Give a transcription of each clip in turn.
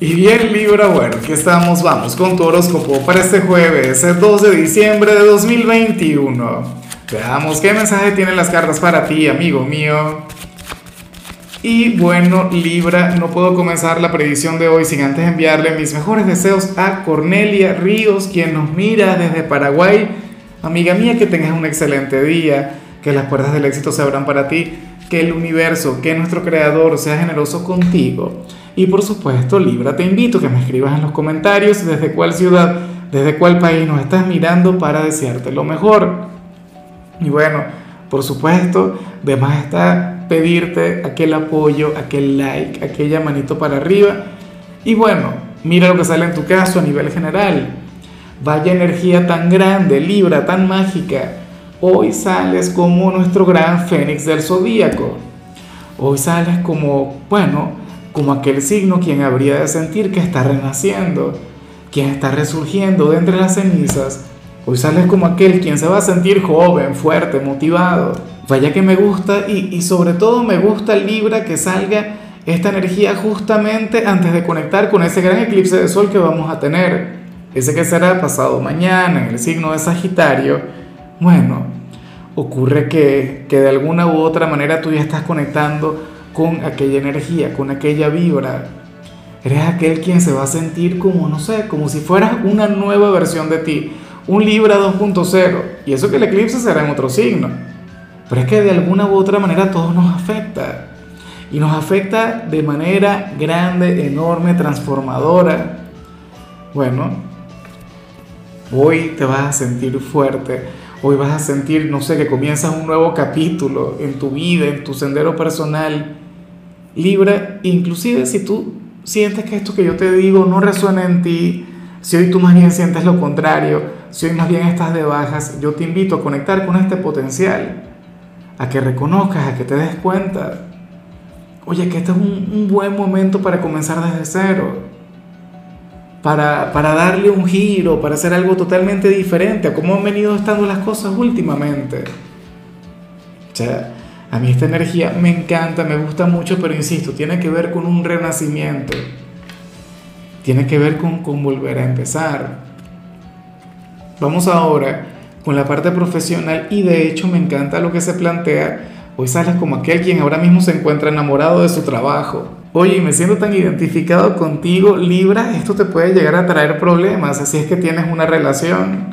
Y bien Libra, bueno, aquí estamos, vamos con tu horóscopo para este jueves, el 2 de diciembre de 2021. Veamos qué mensaje tienen las cartas para ti, amigo mío. Y bueno, Libra, no puedo comenzar la predicción de hoy sin antes enviarle mis mejores deseos a Cornelia Ríos, quien nos mira desde Paraguay. Amiga mía, que tengas un excelente día, que las puertas del éxito se abran para ti, que el universo, que nuestro creador sea generoso contigo y por supuesto, Libra, te invito a que me escribas en los comentarios desde cuál ciudad, desde cuál país nos estás mirando para desearte lo mejor. Y bueno, por supuesto, de más está pedirte aquel apoyo, aquel like, aquella manito para arriba. Y bueno, mira lo que sale en tu caso a nivel general. Vaya energía tan grande, Libra, tan mágica. Hoy sales como nuestro gran fénix del zodíaco. Hoy sales como, bueno, como aquel signo quien habría de sentir que está renaciendo, quien está resurgiendo de entre las cenizas. Hoy sales como aquel quien se va a sentir joven, fuerte, motivado. Vaya que me gusta y, y sobre todo me gusta Libra que salga esta energía justamente antes de conectar con ese gran eclipse de sol que vamos a tener. Ese que será pasado mañana en el signo de Sagitario. Bueno, ocurre que, que de alguna u otra manera tú ya estás conectando con aquella energía, con aquella vibra. Eres aquel quien se va a sentir como, no sé, como si fueras una nueva versión de ti, un Libra 2.0. Y eso que el eclipse será en otro signo. Pero es que de alguna u otra manera todo nos afecta. Y nos afecta de manera grande, enorme, transformadora. Bueno, hoy te vas a sentir fuerte. Hoy vas a sentir, no sé, que comienzas un nuevo capítulo en tu vida, en tu sendero personal Libra, inclusive si tú sientes que esto que yo te digo no resuena en ti, si hoy tú más bien sientes lo contrario, si hoy más bien estás de bajas, yo te invito a conectar con este potencial, a que reconozcas, a que te des cuenta, oye, que este es un, buen momento para comenzar desde cero, para, para darle un giro, para hacer algo totalmente diferente a cómo han venido estando las cosas últimamente. O sea, a mí esta energía me encanta, me gusta mucho, pero insisto, tiene que ver con un renacimiento. Tiene que ver con, con volver a empezar. Vamos ahora con la parte profesional y de hecho me encanta lo que se plantea. Hoy sales como aquel quien ahora mismo se encuentra enamorado de su trabajo. Oye, me siento tan identificado contigo, Libra, esto te puede llegar a traer problemas, así es que tienes una relación.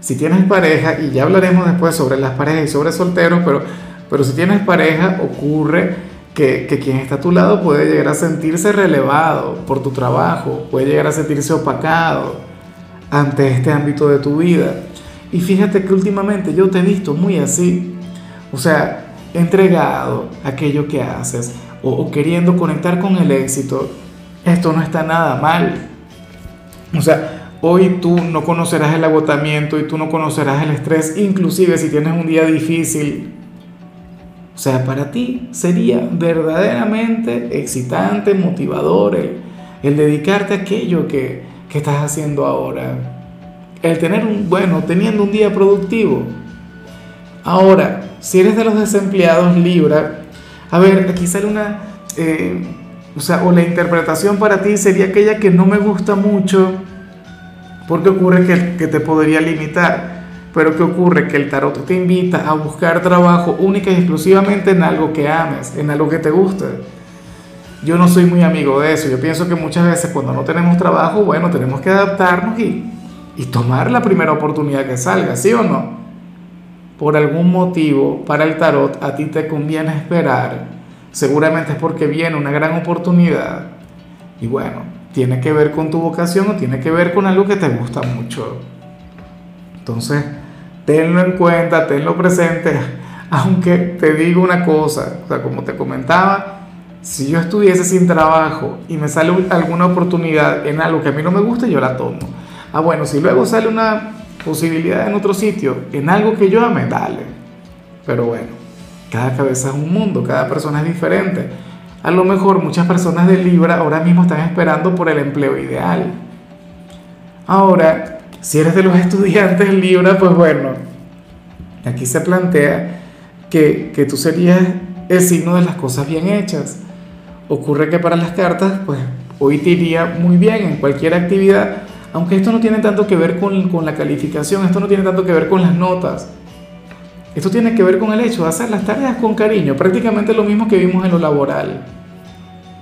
Si tienes pareja, y ya hablaremos después sobre las parejas y sobre solteros, pero pero si tienes pareja, ocurre que, que, quien está a tu lado puede llegar a sentirse relevado por tu trabajo, puede llegar a sentirse opacado ante este ámbito de tu vida. Y fíjate que últimamente yo te he visto muy así, o sea, entregado a aquello que haces o, o queriendo conectar con el éxito. Esto no está nada mal. O sea, hoy tú no conocerás el agotamiento y tú no conocerás el estrés, inclusive si tienes un día difícil o sea, para ti sería verdaderamente excitante, motivador el, dedicarte a aquello que, que, estás haciendo ahora. El tener un, bueno, teniendo un día productivo. Ahora, si eres de los desempleados Libra, a ver, aquí sale una, eh, o sea, o la interpretación para ti sería aquella que no me gusta mucho, porque ocurre que, que te podría limitar. Pero ¿qué ocurre? Que el tarot te invita a buscar trabajo única y exclusivamente en algo que ames, en algo que te guste. Yo no soy muy amigo de eso. Yo pienso que muchas veces cuando no tenemos trabajo, bueno, tenemos que adaptarnos y, y tomar la primera oportunidad que salga, ¿sí o no? Por algún motivo, para el tarot, a ti te conviene esperar. Seguramente es porque viene una gran oportunidad. Y bueno, tiene que ver con tu vocación o tiene que ver con algo que te gusta mucho. Entonces, tenlo en cuenta, tenlo presente, aunque te digo una cosa, o sea, como te comentaba, si yo estuviese sin trabajo y me sale alguna oportunidad en algo que a mí no me gusta, yo la tomo. Ah, bueno, si luego sale una posibilidad en otro sitio, en algo que yo ame, dale. Pero bueno, cada cabeza es un mundo, cada persona es diferente. A lo mejor muchas personas de Libra ahora mismo están esperando por el empleo ideal. Ahora, si eres de los estudiantes Libra, pues bueno, aquí se plantea que, que tú serías el signo de las cosas bien hechas. Ocurre que para las cartas, pues hoy te iría muy bien en cualquier actividad, aunque esto no tiene tanto que ver con, con la calificación, esto no tiene tanto que ver con las notas. Esto tiene que ver con el hecho de hacer las tareas con cariño, prácticamente lo mismo que vimos en lo laboral,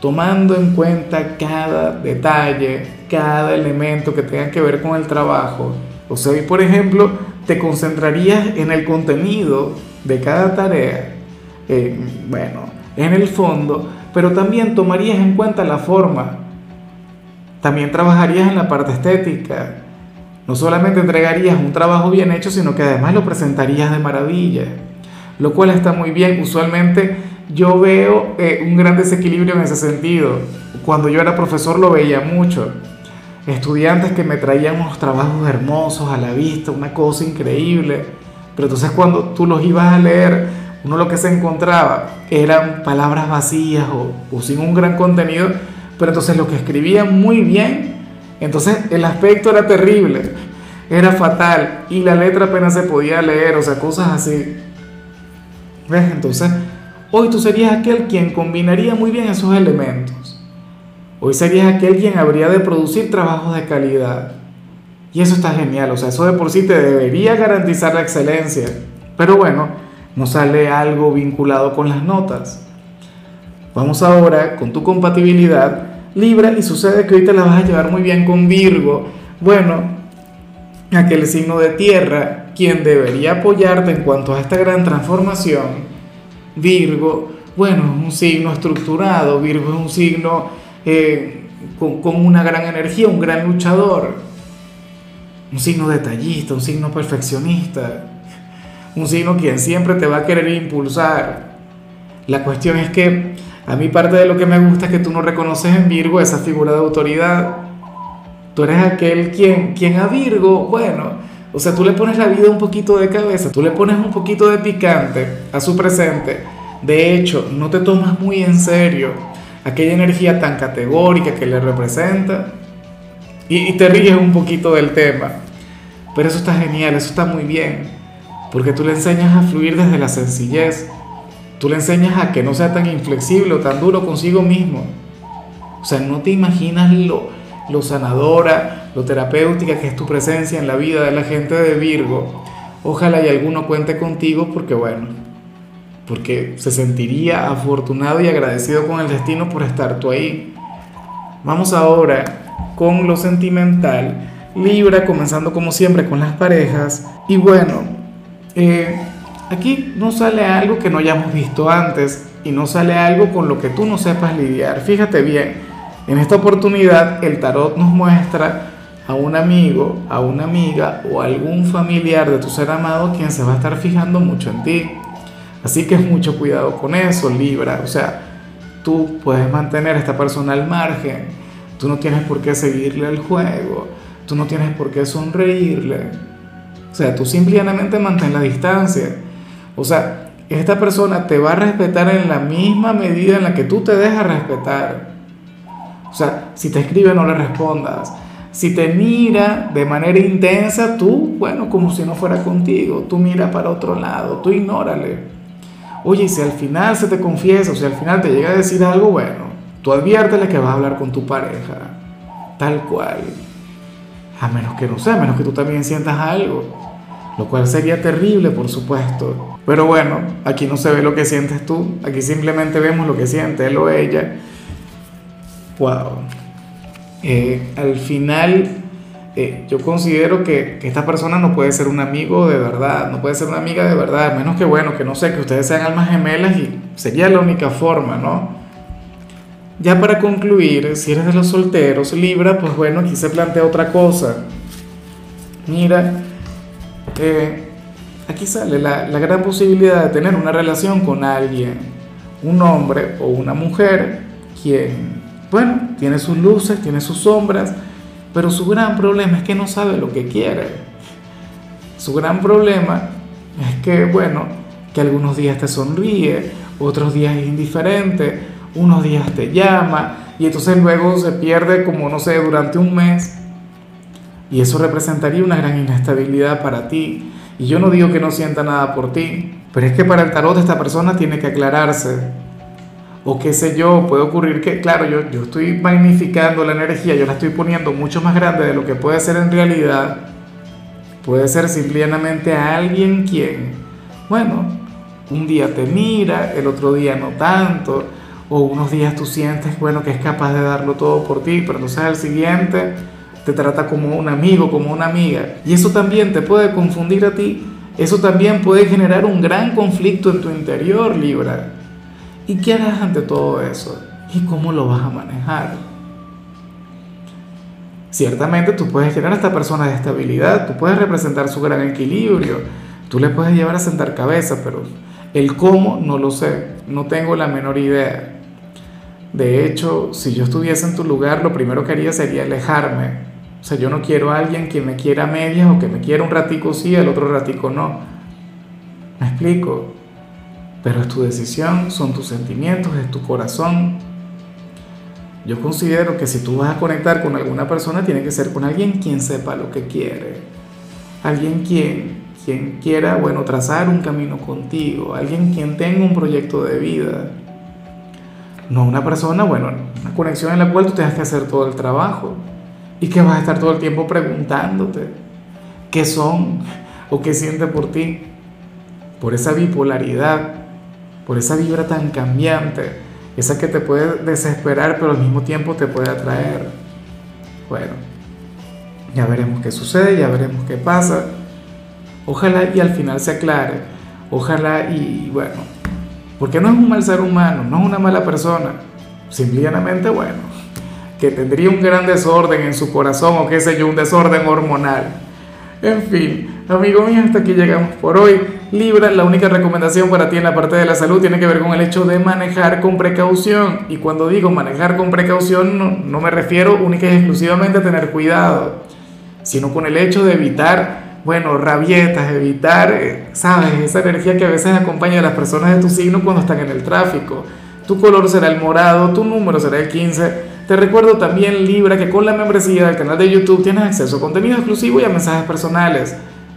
tomando en cuenta cada detalle, cada elemento que tenga que ver con el trabajo. O sea, hoy por ejemplo te concentrarías en el contenido de cada tarea, bueno, en el fondo, pero también tomarías en cuenta la forma, también trabajarías en la parte estética, no solamente entregarías un trabajo bien hecho, sino que además lo presentarías de maravilla, lo cual está muy bien. Usualmente yo veo eh, un gran desequilibrio en ese sentido. Cuando yo era profesor lo veía mucho. Estudiantes que me traían unos trabajos hermosos a la vista, una cosa increíble. Pero entonces cuando tú los ibas a leer, uno lo que se encontraba eran palabras vacías o, o sin un gran contenido. Pero entonces lo que escribían muy bien entonces el aspecto era terrible, era fatal y la letra apenas se podía leer, o sea, cosas así. ¿Ves? Entonces, hoy tú serías aquel quien combinaría muy bien esos elementos. Hoy serías aquel quien habría de producir trabajos de calidad. Y eso está genial, o sea, eso de por sí te debería garantizar la excelencia. Pero bueno, no sale algo vinculado con las notas. Vamos ahora con tu compatibilidad Libra y sucede que hoy te la vas a llevar muy bien con Virgo. Bueno, aquel signo de tierra, quien debería apoyarte en cuanto a esta gran transformación, Virgo, bueno, es un signo estructurado, Virgo es un signo eh, con, con una gran energía, un gran luchador, un signo detallista, un signo perfeccionista, un signo quien siempre te va a querer impulsar. La cuestión es que a mí parte de lo que me gusta es que tú no reconoces en Virgo esa figura de autoridad. Tú eres aquel quien, quien a Virgo, bueno, o sea, tú le pones la vida un poquito de cabeza, tú le pones un poquito de picante a su presente. De hecho, no te tomas muy en serio aquella energía tan categórica que le representa y, te ríes un poquito del tema. Pero eso está genial, eso está muy bien, porque tú le enseñas a fluir desde la sencillez Tú le enseñas a que no sea tan inflexible o tan duro consigo mismo. O sea, no te imaginas lo, lo sanadora, lo terapéutica que es tu presencia en la vida de la gente de Virgo. Ojalá y alguno cuente contigo porque bueno, porque se sentiría afortunado y agradecido con el destino por estar tú ahí. Vamos ahora con lo sentimental. Libra, comenzando como siempre con las parejas. Y bueno, eh, Aquí no sale algo que no hayamos visto antes y no sale algo con lo que tú no sepas lidiar. Fíjate bien, en esta oportunidad el tarot nos muestra a un amigo, a una amiga o algún familiar de tu ser amado quien se va a estar fijando mucho en ti. Así que mucho cuidado con eso, Libra. O sea, tú puedes mantener a esta persona al margen. Tú no tienes por qué seguirle el juego. Tú no tienes por qué sonreírle. O sea, tú simplemente mantén la distancia. O sea, esta persona te va a respetar en la misma medida en la que tú te dejas respetar. O sea, si te escribe no le respondas. Si te mira de manera intensa, tú, bueno, como si no fuera contigo, tú mira para otro lado, tú ignórale. Oye, si al final se te confiesa o si al final te llega a decir algo, bueno, tú adviértele que vas a hablar con tu pareja, tal cual. A menos que no sea, a menos que tú también sientas algo, lo cual sería terrible, por supuesto. Pero bueno, aquí no se ve lo que sientes tú, aquí simplemente vemos lo que siente él o ella. Wow. Eh, al final, eh, yo considero que, esta persona no puede ser un amigo de verdad, no puede ser una amiga de verdad, menos que bueno, que no sé, que ustedes sean almas gemelas y sería la única forma, ¿no? Ya para concluir, si eres de los solteros, Libra, pues bueno, aquí se plantea otra cosa. Mira, eh, aquí sale la, gran posibilidad de tener una relación con alguien, un hombre o una mujer, quien, bueno, tiene sus luces, tiene sus sombras, pero su gran problema es que no sabe lo que quiere. Su gran problema es que, bueno, que algunos días te sonríe, otros días es indiferente, unos días te llama y entonces luego se pierde como, no sé, durante un mes. Y eso representaría una gran inestabilidad para ti. Y yo no digo que no sienta nada por ti, pero es que para el tarot esta persona tiene que aclararse. O qué sé yo, puede ocurrir que, claro, yo, yo estoy magnificando la energía, yo la estoy poniendo mucho más grande de lo que puede ser en realidad. Puede ser simplemente a alguien quien, bueno, un día te mira, el otro día no tanto, o unos días tú sientes, bueno, que es capaz de darlo todo por ti, pero entonces al siguiente te trata como un amigo, como una amiga. Y eso también te puede confundir a ti, eso también puede generar un gran conflicto en tu interior, Libra. ¿Y qué harás ante todo eso? ¿Y cómo lo vas a manejar? Ciertamente tú puedes generar a esta persona de estabilidad, tú puedes representar su gran equilibrio, tú le puedes llevar a sentar cabeza, pero el cómo no lo sé, no tengo la menor idea. De hecho, si yo estuviese en tu lugar, lo primero que haría sería alejarme. O sea, yo no quiero a alguien que me quiera a medias o que me quiera un ratico sí, el otro ratico no. ¿Me explico? Pero es tu decisión, son tus sentimientos, es tu corazón. Yo considero que si tú vas a conectar con alguna persona, tiene que ser con alguien quien sepa lo que quiere. Alguien quien, quien quiera, bueno, trazar un camino contigo. Alguien quien tenga un proyecto de vida. No una persona, bueno, una conexión en la cual tú tengas que hacer todo el trabajo. Y que vas a estar todo el tiempo preguntándote qué son o qué siente por ti. Por esa bipolaridad por esa vibra tan cambiante, esa que te puede desesperar pero al mismo tiempo te puede atraer. Bueno, ya veremos qué sucede, ya veremos qué pasa. Ojalá y al final se aclare. Ojalá y bueno, porque no es un mal ser humano, no es una mala persona. Simplemente, bueno, que tendría un gran desorden en su corazón o qué sé yo, un desorden hormonal. En fin, amigo mío, hasta aquí llegamos por hoy. Libra, la única recomendación para ti en la parte de la salud tiene que ver con el hecho de manejar con precaución. Y cuando digo manejar con precaución, no, me refiero única y exclusivamente a tener cuidado, sino con el hecho de evitar, bueno, rabietas, evitar, eh, ¿sabes? Esa energía que a veces acompaña a las personas de tu signo cuando están en el tráfico. Tu color será el morado, tu número será el 15 te recuerdo también, Libra, que con la membresía del canal de YouTube tienes acceso a contenido exclusivo y a mensajes personales.